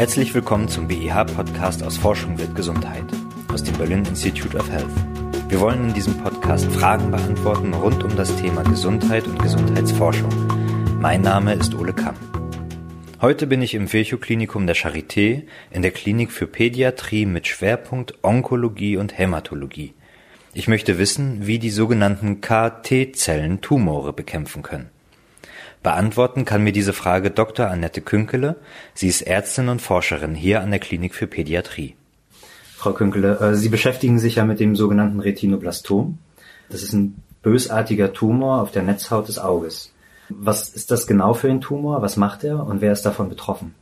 Herzlich willkommen zum BIH-Podcast aus Forschung wird Gesundheit aus dem Berlin Institute of Health. Wir wollen in diesem Podcast Fragen beantworten rund um das Thema Gesundheit und Gesundheitsforschung. Mein Name ist Ole Kamm. Heute bin ich im Virchow-Klinikum der Charité in der Klinik für Pädiatrie mit Schwerpunkt Onkologie und Hämatologie. Ich möchte wissen, wie die sogenannten KT-Zellen Tumore bekämpfen können. Beantworten kann mir diese Frage Dr. Annette Künkele. Sie ist Ärztin und Forscherin hier an der Klinik für Pädiatrie. Frau Künkele, äh, Sie beschäftigen sich ja mit dem sogenannten Retinoblastom. Das ist ein bösartiger Tumor auf der Netzhaut des Auges. Was ist das genau für ein Tumor? Was macht er und wer ist davon betroffen?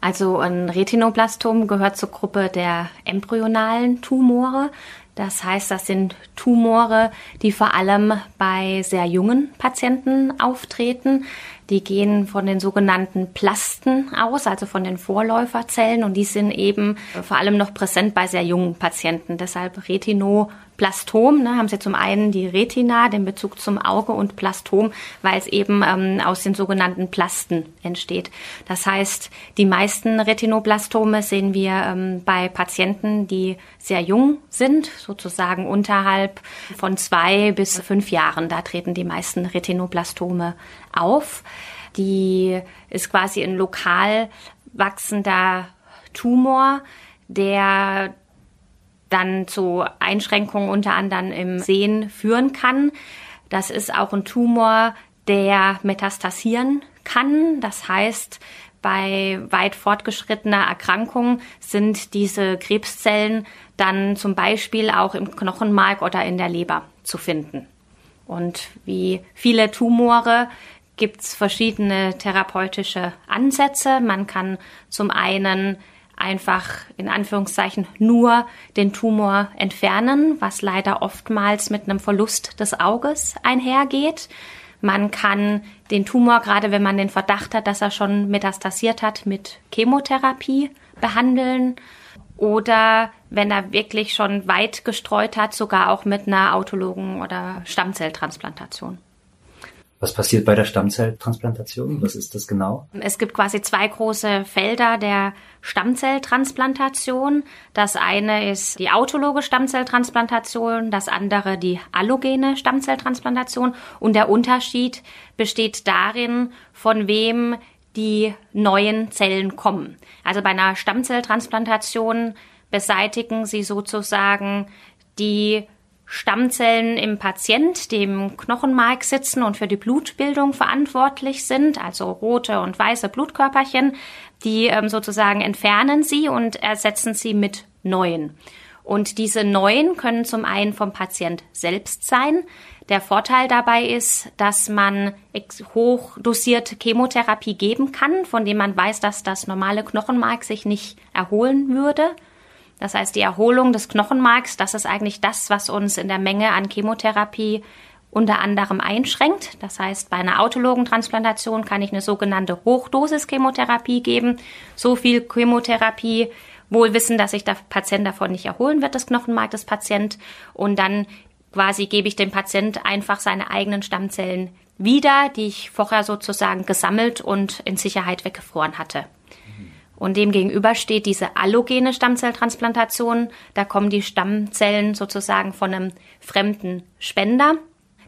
Also ein Retinoblastom gehört zur Gruppe der embryonalen Tumore. Das heißt, das sind Tumore, die vor allem bei sehr jungen Patienten auftreten. Die gehen von den sogenannten Plasten aus, also von den Vorläuferzellen, und die sind eben vor allem noch präsent bei sehr jungen Patienten. Deshalb Retino Plastom, ne, haben Sie zum einen die Retina, den Bezug zum Auge und Plastom, weil es eben ähm, aus den sogenannten Plasten entsteht. Das heißt, die meisten Retinoblastome sehen wir ähm, bei Patienten, die sehr jung sind, sozusagen unterhalb von zwei bis fünf Jahren. Da treten die meisten Retinoblastome auf. Die ist quasi ein lokal wachsender Tumor, der dann zu Einschränkungen unter anderem im Sehen führen kann. Das ist auch ein Tumor, der metastasieren kann. Das heißt, bei weit fortgeschrittener Erkrankung sind diese Krebszellen dann zum Beispiel auch im Knochenmark oder in der Leber zu finden. Und wie viele Tumore gibt es verschiedene therapeutische Ansätze. Man kann zum einen einfach in Anführungszeichen nur den Tumor entfernen, was leider oftmals mit einem Verlust des Auges einhergeht. Man kann den Tumor, gerade wenn man den Verdacht hat, dass er schon metastasiert hat, mit Chemotherapie behandeln oder wenn er wirklich schon weit gestreut hat, sogar auch mit einer autologen oder Stammzelltransplantation. Was passiert bei der Stammzelltransplantation? Was ist das genau? Es gibt quasi zwei große Felder der Stammzelltransplantation. Das eine ist die autologe Stammzelltransplantation, das andere die allogene Stammzelltransplantation. Und der Unterschied besteht darin, von wem die neuen Zellen kommen. Also bei einer Stammzelltransplantation beseitigen sie sozusagen die Stammzellen im Patient, die im Knochenmark sitzen und für die Blutbildung verantwortlich sind, also rote und weiße Blutkörperchen, die ähm, sozusagen entfernen sie und ersetzen sie mit neuen. Und diese neuen können zum einen vom Patient selbst sein. Der Vorteil dabei ist, dass man hochdosierte Chemotherapie geben kann, von dem man weiß, dass das normale Knochenmark sich nicht erholen würde. Das heißt, die Erholung des Knochenmarks, das ist eigentlich das, was uns in der Menge an Chemotherapie unter anderem einschränkt. Das heißt, bei einer autologen Transplantation kann ich eine sogenannte Hochdosis-Chemotherapie geben. So viel Chemotherapie, wohl wissen, dass sich der Patient davon nicht erholen wird, das Knochenmark des Patient. Und dann quasi gebe ich dem Patient einfach seine eigenen Stammzellen wieder, die ich vorher sozusagen gesammelt und in Sicherheit weggefroren hatte. Und dem gegenüber steht diese allogene Stammzelltransplantation. Da kommen die Stammzellen sozusagen von einem fremden Spender.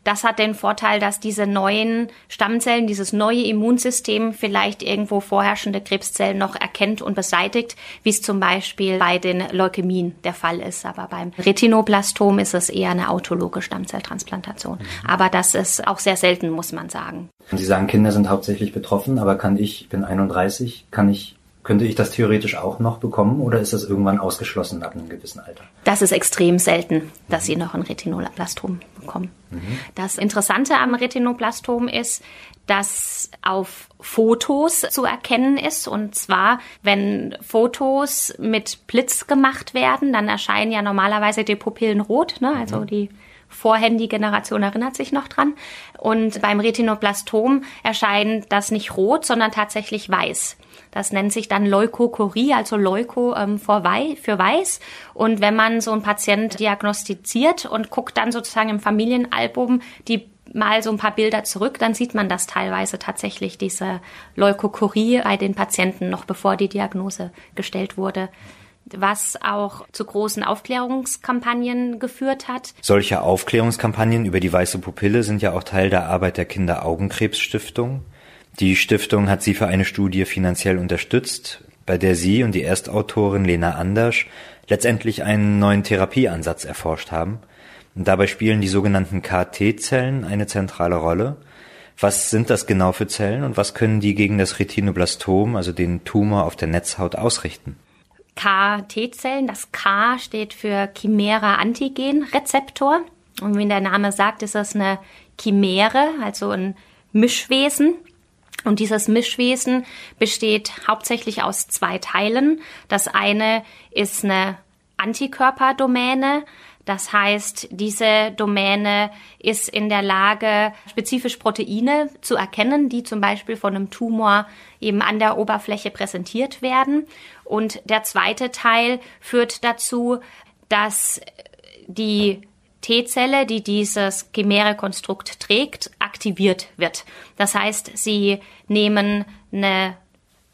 Das hat den Vorteil, dass diese neuen Stammzellen, dieses neue Immunsystem vielleicht irgendwo vorherrschende Krebszellen noch erkennt und beseitigt, wie es zum Beispiel bei den Leukämien der Fall ist. Aber beim Retinoblastom ist es eher eine autologe Stammzelltransplantation. Mhm. Aber das ist auch sehr selten, muss man sagen. Sie sagen, Kinder sind hauptsächlich betroffen, aber kann ich, ich bin 31, kann ich könnte ich das theoretisch auch noch bekommen oder ist das irgendwann ausgeschlossen ab einem gewissen Alter? Das ist extrem selten, dass mhm. Sie noch ein Retinoblastom bekommen. Mhm. Das Interessante am Retinoblastom ist, dass auf Fotos zu erkennen ist. Und zwar, wenn Fotos mit Blitz gemacht werden, dann erscheinen ja normalerweise die Pupillen rot, ne? also mhm. die Vorhandy-Generation erinnert sich noch dran. Und beim Retinoblastom erscheint das nicht rot, sondern tatsächlich weiß. Das nennt sich dann Leukokorie, also Leuko ähm, für weiß. Und wenn man so einen Patient diagnostiziert und guckt dann sozusagen im Familienalbum die mal so ein paar Bilder zurück, dann sieht man das teilweise tatsächlich, diese Leukokurie bei den Patienten, noch bevor die Diagnose gestellt wurde was auch zu großen Aufklärungskampagnen geführt hat. Solche Aufklärungskampagnen über die weiße Pupille sind ja auch Teil der Arbeit der Kinderaugenkrebsstiftung. Die Stiftung hat sie für eine Studie finanziell unterstützt, bei der sie und die Erstautorin Lena Andersch letztendlich einen neuen Therapieansatz erforscht haben. Und dabei spielen die sogenannten KT-Zellen eine zentrale Rolle. Was sind das genau für Zellen und was können die gegen das Retinoblastom, also den Tumor auf der Netzhaut, ausrichten? KT-Zellen, das K steht für Chimera-Antigen-Rezeptor. Und wie der Name sagt, ist das eine Chimäre, also ein Mischwesen. Und dieses Mischwesen besteht hauptsächlich aus zwei Teilen. Das eine ist eine Antikörperdomäne. Das heißt, diese Domäne ist in der Lage, spezifisch Proteine zu erkennen, die zum Beispiel von einem Tumor eben an der Oberfläche präsentiert werden. Und der zweite Teil führt dazu, dass die T-Zelle, die dieses Chimäre-Konstrukt trägt, aktiviert wird. Das heißt, sie nehmen eine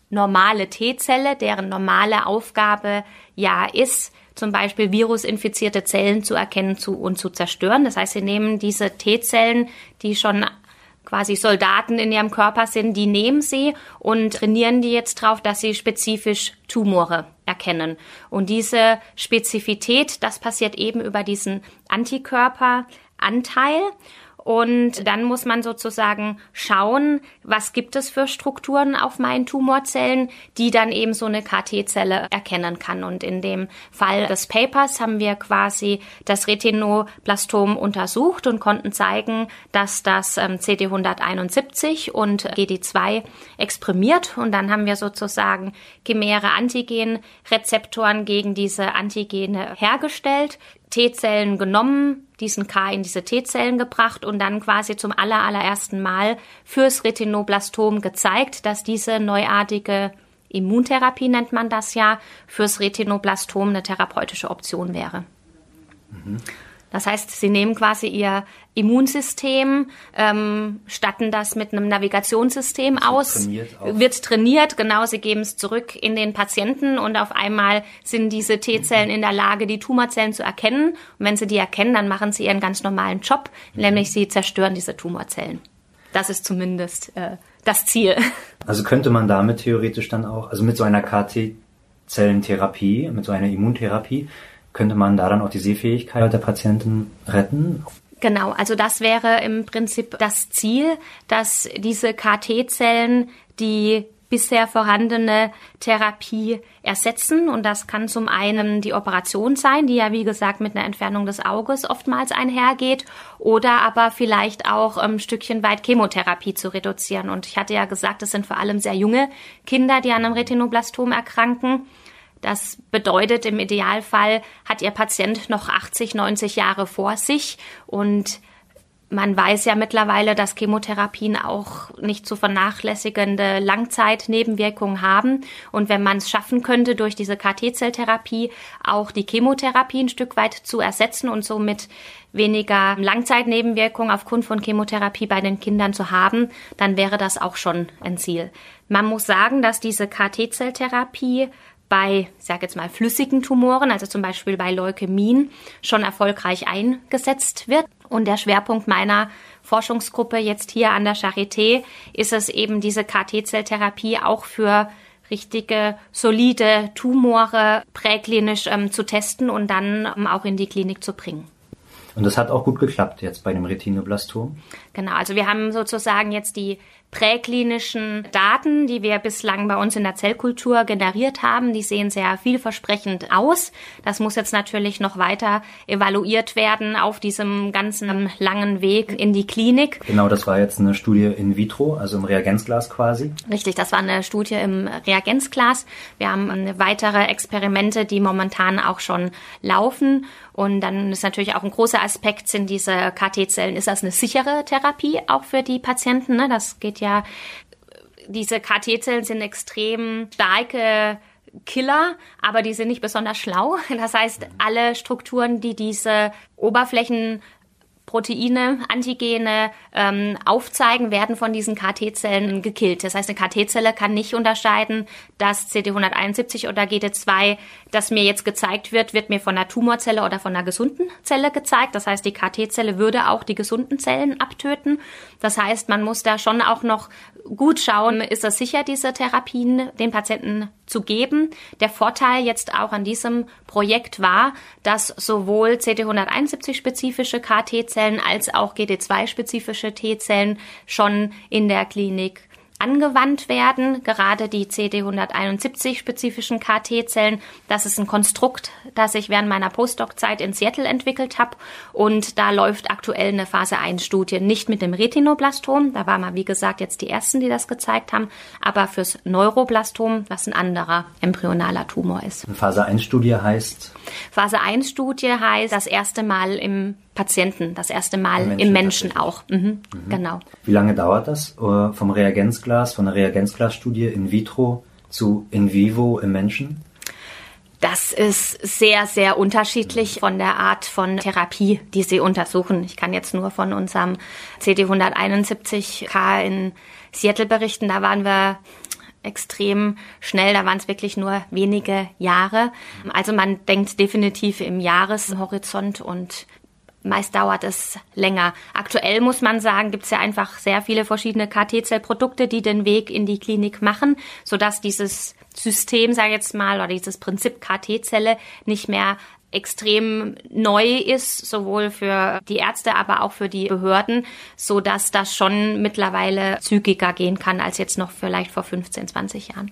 normale T-Zelle, deren normale Aufgabe ja ist, zum Beispiel virusinfizierte Zellen zu erkennen zu, und zu zerstören. Das heißt, sie nehmen diese T-Zellen, die schon quasi Soldaten in ihrem Körper sind, die nehmen sie und trainieren die jetzt drauf, dass sie spezifisch Tumore erkennen. Und diese Spezifität, das passiert eben über diesen Antikörperanteil. Und dann muss man sozusagen schauen, was gibt es für Strukturen auf meinen Tumorzellen, die dann eben so eine KT-Zelle erkennen kann. Und in dem Fall des Papers haben wir quasi das Retinoblastom untersucht und konnten zeigen, dass das ähm, CD171 und GD2 exprimiert. Und dann haben wir sozusagen chimäre Antigen-Rezeptoren gegen diese Antigene hergestellt, T-Zellen genommen, diesen K in diese T-Zellen gebracht und dann quasi zum aller, allerersten Mal fürs Retinoblastom gezeigt, dass diese neuartige Immuntherapie nennt man das ja, fürs Retinoblastom eine therapeutische Option wäre. Mhm. Das heißt, sie nehmen quasi ihr Immunsystem, ähm, statten das mit einem Navigationssystem das aus, trainiert wird trainiert, genau, sie geben es zurück in den Patienten und auf einmal sind diese T-Zellen in der Lage, die Tumorzellen zu erkennen. Und wenn sie die erkennen, dann machen sie ihren ganz normalen Job, mhm. nämlich sie zerstören diese Tumorzellen. Das ist zumindest äh, das Ziel. Also könnte man damit theoretisch dann auch, also mit so einer KT-Zellentherapie, mit so einer Immuntherapie, könnte man da dann auch die Sehfähigkeit der Patienten retten? Genau, also das wäre im Prinzip das Ziel, dass diese KT-Zellen die bisher vorhandene Therapie ersetzen. Und das kann zum einen die Operation sein, die ja wie gesagt mit einer Entfernung des Auges oftmals einhergeht, oder aber vielleicht auch ein ähm, Stückchen weit Chemotherapie zu reduzieren. Und ich hatte ja gesagt, es sind vor allem sehr junge Kinder, die an einem Retinoblastom erkranken. Das bedeutet, im Idealfall hat Ihr Patient noch 80, 90 Jahre vor sich und man weiß ja mittlerweile, dass Chemotherapien auch nicht zu vernachlässigende Langzeitnebenwirkungen haben. Und wenn man es schaffen könnte, durch diese KT-Zelltherapie auch die Chemotherapie ein Stück weit zu ersetzen und somit weniger Langzeitnebenwirkungen aufgrund von Chemotherapie bei den Kindern zu haben, dann wäre das auch schon ein Ziel. Man muss sagen, dass diese KT-Zelltherapie bei, sage jetzt mal, flüssigen Tumoren, also zum Beispiel bei Leukämien, schon erfolgreich eingesetzt wird. Und der Schwerpunkt meiner Forschungsgruppe jetzt hier an der Charité ist es eben diese KT-Zelltherapie auch für richtige, solide Tumore präklinisch ähm, zu testen und dann ähm, auch in die Klinik zu bringen. Und das hat auch gut geklappt jetzt bei dem Retinoblastom? Genau, also wir haben sozusagen jetzt die präklinischen Daten, die wir bislang bei uns in der Zellkultur generiert haben. Die sehen sehr vielversprechend aus. Das muss jetzt natürlich noch weiter evaluiert werden auf diesem ganzen langen Weg in die Klinik. Genau, das war jetzt eine Studie in vitro, also im Reagenzglas quasi. Richtig, das war eine Studie im Reagenzglas. Wir haben weitere Experimente, die momentan auch schon laufen. Und dann ist natürlich auch ein großer Aspekt, sind diese KT-Zellen, ist das eine sichere Therapie auch für die Patienten? Ne? Das geht ja, diese KT-Zellen sind extrem starke Killer, aber die sind nicht besonders schlau. Das heißt, alle Strukturen, die diese Oberflächen Proteine, Antigene ähm, aufzeigen, werden von diesen KT-Zellen gekillt. Das heißt, eine KT-Zelle kann nicht unterscheiden, dass CD171 oder GD2, das mir jetzt gezeigt wird, wird mir von einer Tumorzelle oder von einer gesunden Zelle gezeigt. Das heißt, die KT-Zelle würde auch die gesunden Zellen abtöten. Das heißt, man muss da schon auch noch gut schauen, ist es sicher, diese Therapien den Patienten zu geben. Der Vorteil jetzt auch an diesem Projekt war, dass sowohl CD171-spezifische KT-Zellen als auch GD2-spezifische T-Zellen schon in der Klinik angewandt werden, gerade die CD171-spezifischen KT-Zellen. Das ist ein Konstrukt, das ich während meiner Postdoc-Zeit in Seattle entwickelt habe. Und da läuft aktuell eine Phase-1-Studie nicht mit dem Retinoblastom. Da waren wir, wie gesagt, jetzt die ersten, die das gezeigt haben. Aber fürs Neuroblastom, was ein anderer embryonaler Tumor ist. Phase-1-Studie heißt? Phase-1-Studie heißt das erste Mal im Patienten, das erste Mal Menschen im Menschen auch. Mhm, mhm. Genau. Wie lange dauert das äh, vom Reagenzglas, von der Reagenzglasstudie in vitro zu in vivo im Menschen? Das ist sehr, sehr unterschiedlich von der Art von Therapie, die Sie untersuchen. Ich kann jetzt nur von unserem CD171K in Seattle berichten. Da waren wir extrem schnell. Da waren es wirklich nur wenige Jahre. Also man denkt definitiv im Jahreshorizont und Meist dauert es länger. Aktuell muss man sagen, gibt es ja einfach sehr viele verschiedene KT-Zellprodukte, die den Weg in die Klinik machen, sodass dieses System, sage ich jetzt mal, oder dieses Prinzip KT-Zelle nicht mehr extrem neu ist, sowohl für die Ärzte, aber auch für die Behörden, so dass das schon mittlerweile zügiger gehen kann als jetzt noch vielleicht vor 15, 20 Jahren.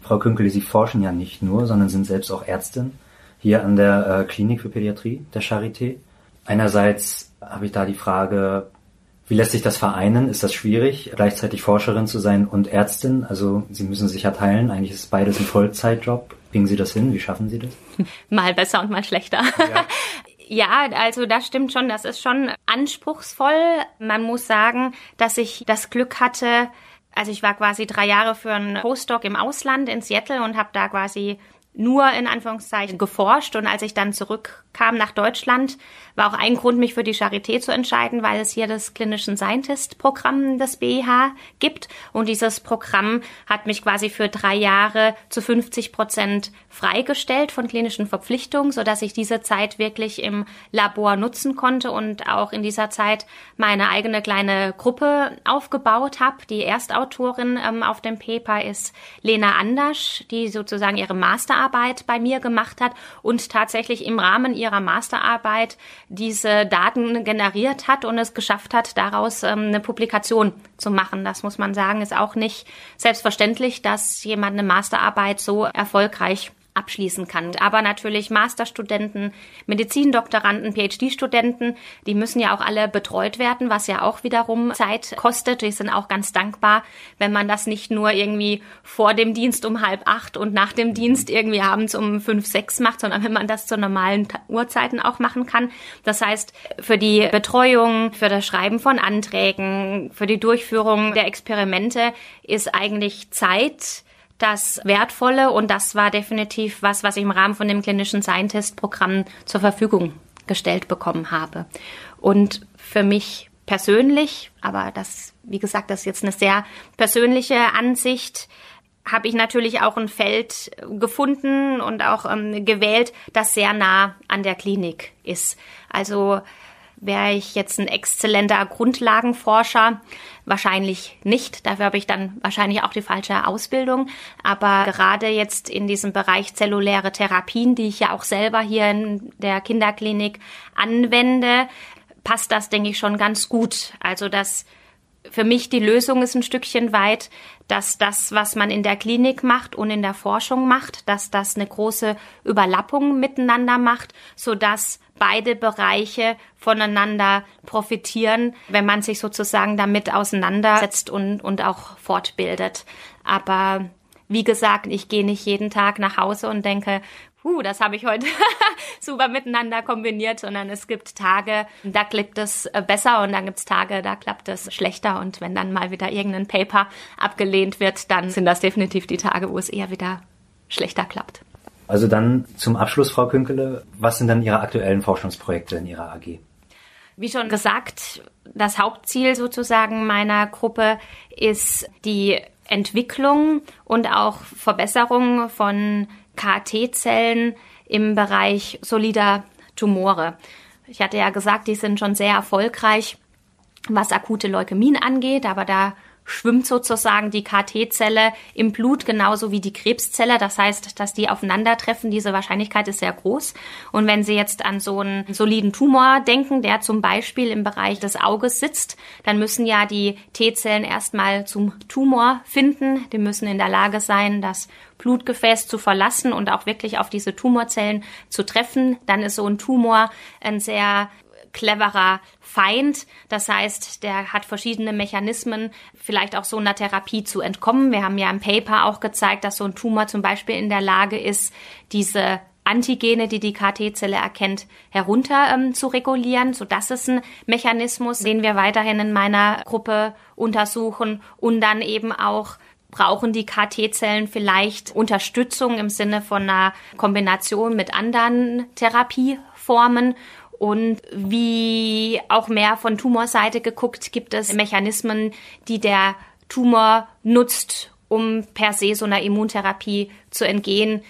Frau Künkel, Sie forschen ja nicht nur, sondern sind selbst auch Ärztin hier an der äh, Klinik für Pädiatrie der Charité. Einerseits habe ich da die Frage, wie lässt sich das vereinen? Ist das schwierig, gleichzeitig Forscherin zu sein und Ärztin? Also Sie müssen sich ja teilen. Eigentlich ist beides ein Vollzeitjob. Kriegen Sie das hin? Wie schaffen Sie das? Mal besser und mal schlechter. Ja. Ja, also das stimmt schon. Das ist schon anspruchsvoll. Man muss sagen, dass ich das Glück hatte. Also ich war quasi drei Jahre für einen Postdoc im Ausland in Seattle und habe da quasi nur in Anführungszeichen geforscht und als ich dann zurückkam nach Deutschland, war auch ein Grund, mich für die Charité zu entscheiden, weil es hier das Clinician Scientist Programm des BIH gibt und dieses Programm hat mich quasi für drei Jahre zu 50 Prozent freigestellt von klinischen Verpflichtungen, so dass ich diese Zeit wirklich im Labor nutzen konnte und auch in dieser Zeit meine eigene kleine Gruppe aufgebaut habe. Die Erstautorin ähm, auf dem Paper ist Lena Andersch, die sozusagen ihre Master Masterarbeit bei mir gemacht hat und tatsächlich im Rahmen ihrer Masterarbeit diese Daten generiert hat und es geschafft hat, daraus ähm, eine Publikation zu machen. Das muss man sagen, ist auch nicht selbstverständlich, dass jemand eine Masterarbeit so erfolgreich abschließen kann. Aber natürlich Masterstudenten, Medizindoktoranden, PhD-Studenten, die müssen ja auch alle betreut werden, was ja auch wiederum Zeit kostet. Die sind auch ganz dankbar, wenn man das nicht nur irgendwie vor dem Dienst um halb acht und nach dem Dienst irgendwie abends um fünf, sechs macht, sondern wenn man das zu normalen Uhrzeiten auch machen kann. Das heißt, für die Betreuung, für das Schreiben von Anträgen, für die Durchführung der Experimente ist eigentlich Zeit, das Wertvolle und das war definitiv was, was ich im Rahmen von dem klinischen Scientist-Programm zur Verfügung gestellt bekommen habe. Und für mich persönlich, aber das, wie gesagt, das ist jetzt eine sehr persönliche Ansicht, habe ich natürlich auch ein Feld gefunden und auch ähm, gewählt, das sehr nah an der Klinik ist. Also Wäre ich jetzt ein exzellenter Grundlagenforscher? Wahrscheinlich nicht. Dafür habe ich dann wahrscheinlich auch die falsche Ausbildung. Aber gerade jetzt in diesem Bereich zelluläre Therapien, die ich ja auch selber hier in der Kinderklinik anwende, passt das, denke ich, schon ganz gut. Also das für mich die Lösung ist ein Stückchen weit, dass das, was man in der Klinik macht und in der Forschung macht, dass das eine große Überlappung miteinander macht, so dass beide Bereiche voneinander profitieren, wenn man sich sozusagen damit auseinandersetzt und, und auch fortbildet. Aber wie gesagt, ich gehe nicht jeden Tag nach Hause und denke, uh, das habe ich heute super miteinander kombiniert, sondern es gibt Tage, da klappt es äh, besser und dann gibt es Tage, da klappt es schlechter. Und wenn dann mal wieder irgendein Paper abgelehnt wird, dann sind das definitiv die Tage, wo es eher wieder schlechter klappt. Also dann zum Abschluss, Frau Künkele, was sind dann Ihre aktuellen Forschungsprojekte in Ihrer AG? Wie schon gesagt, das Hauptziel sozusagen meiner Gruppe ist die Entwicklung und auch Verbesserung von KT-Zellen im Bereich solider Tumore. Ich hatte ja gesagt, die sind schon sehr erfolgreich, was akute Leukämien angeht, aber da schwimmt sozusagen die KT-Zelle im Blut genauso wie die Krebszelle. Das heißt, dass die aufeinandertreffen. Diese Wahrscheinlichkeit ist sehr groß. Und wenn Sie jetzt an so einen soliden Tumor denken, der zum Beispiel im Bereich des Auges sitzt, dann müssen ja die T-Zellen erstmal zum Tumor finden. Die müssen in der Lage sein, das Blutgefäß zu verlassen und auch wirklich auf diese Tumorzellen zu treffen. Dann ist so ein Tumor ein sehr cleverer Feind. Das heißt, der hat verschiedene Mechanismen, vielleicht auch so einer Therapie zu entkommen. Wir haben ja im Paper auch gezeigt, dass so ein Tumor zum Beispiel in der Lage ist, diese Antigene, die die KT-Zelle erkennt, herunter ähm, zu regulieren. So, das ist ein Mechanismus, den wir weiterhin in meiner Gruppe untersuchen und dann eben auch brauchen die KT-Zellen vielleicht Unterstützung im Sinne von einer Kombination mit anderen Therapieformen. Und wie auch mehr von Tumorseite geguckt, gibt es Mechanismen, die der Tumor nutzt, um per se so einer Immuntherapie zu entgehen,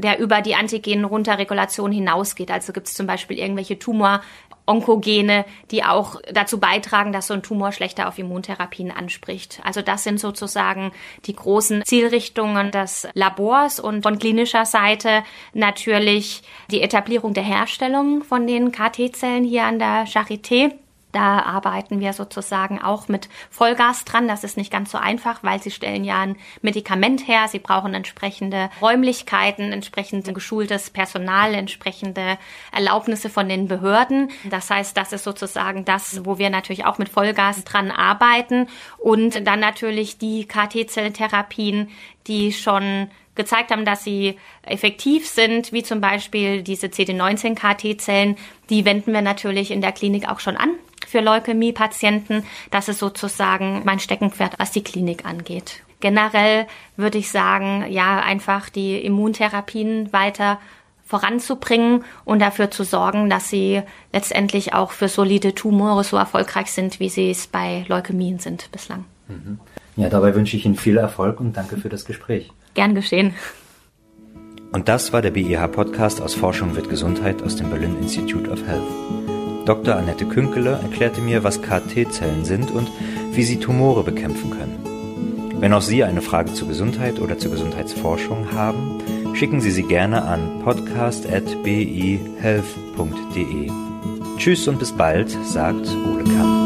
der über die Antigen-Runterregulation hinausgeht. Also gibt es zum Beispiel irgendwelche Tumor Onkogene, die auch dazu beitragen, dass so ein Tumor schlechter auf Immuntherapien anspricht. Also das sind sozusagen die großen Zielrichtungen des Labors und von klinischer Seite natürlich die Etablierung der Herstellung von den KT-Zellen hier an der Charité da arbeiten wir sozusagen auch mit Vollgas dran. Das ist nicht ganz so einfach, weil sie stellen ja ein Medikament her. Sie brauchen entsprechende Räumlichkeiten, entsprechend geschultes Personal, entsprechende Erlaubnisse von den Behörden. Das heißt, das ist sozusagen das, wo wir natürlich auch mit Vollgas dran arbeiten. Und dann natürlich die KT-Zelltherapien, die schon gezeigt haben, dass sie effektiv sind, wie zum Beispiel diese CD19-KT-Zellen, die wenden wir natürlich in der Klinik auch schon an für Leukämie-Patienten. Das ist sozusagen mein Steckenpferd, was die Klinik angeht. Generell würde ich sagen, ja, einfach die Immuntherapien weiter voranzubringen und dafür zu sorgen, dass sie letztendlich auch für solide Tumore so erfolgreich sind, wie sie es bei Leukämien sind bislang. Mhm. Ja, dabei wünsche ich Ihnen viel Erfolg und danke für das Gespräch. Gern geschehen. Und das war der BIH-Podcast aus Forschung wird Gesundheit aus dem Berlin Institute of Health. Dr. Annette Künkele erklärte mir, was KT-Zellen sind und wie sie Tumore bekämpfen können. Wenn auch Sie eine Frage zur Gesundheit oder zur Gesundheitsforschung haben, schicken Sie sie gerne an podcast.bihealth.de. Tschüss und bis bald, sagt Ole Kamp.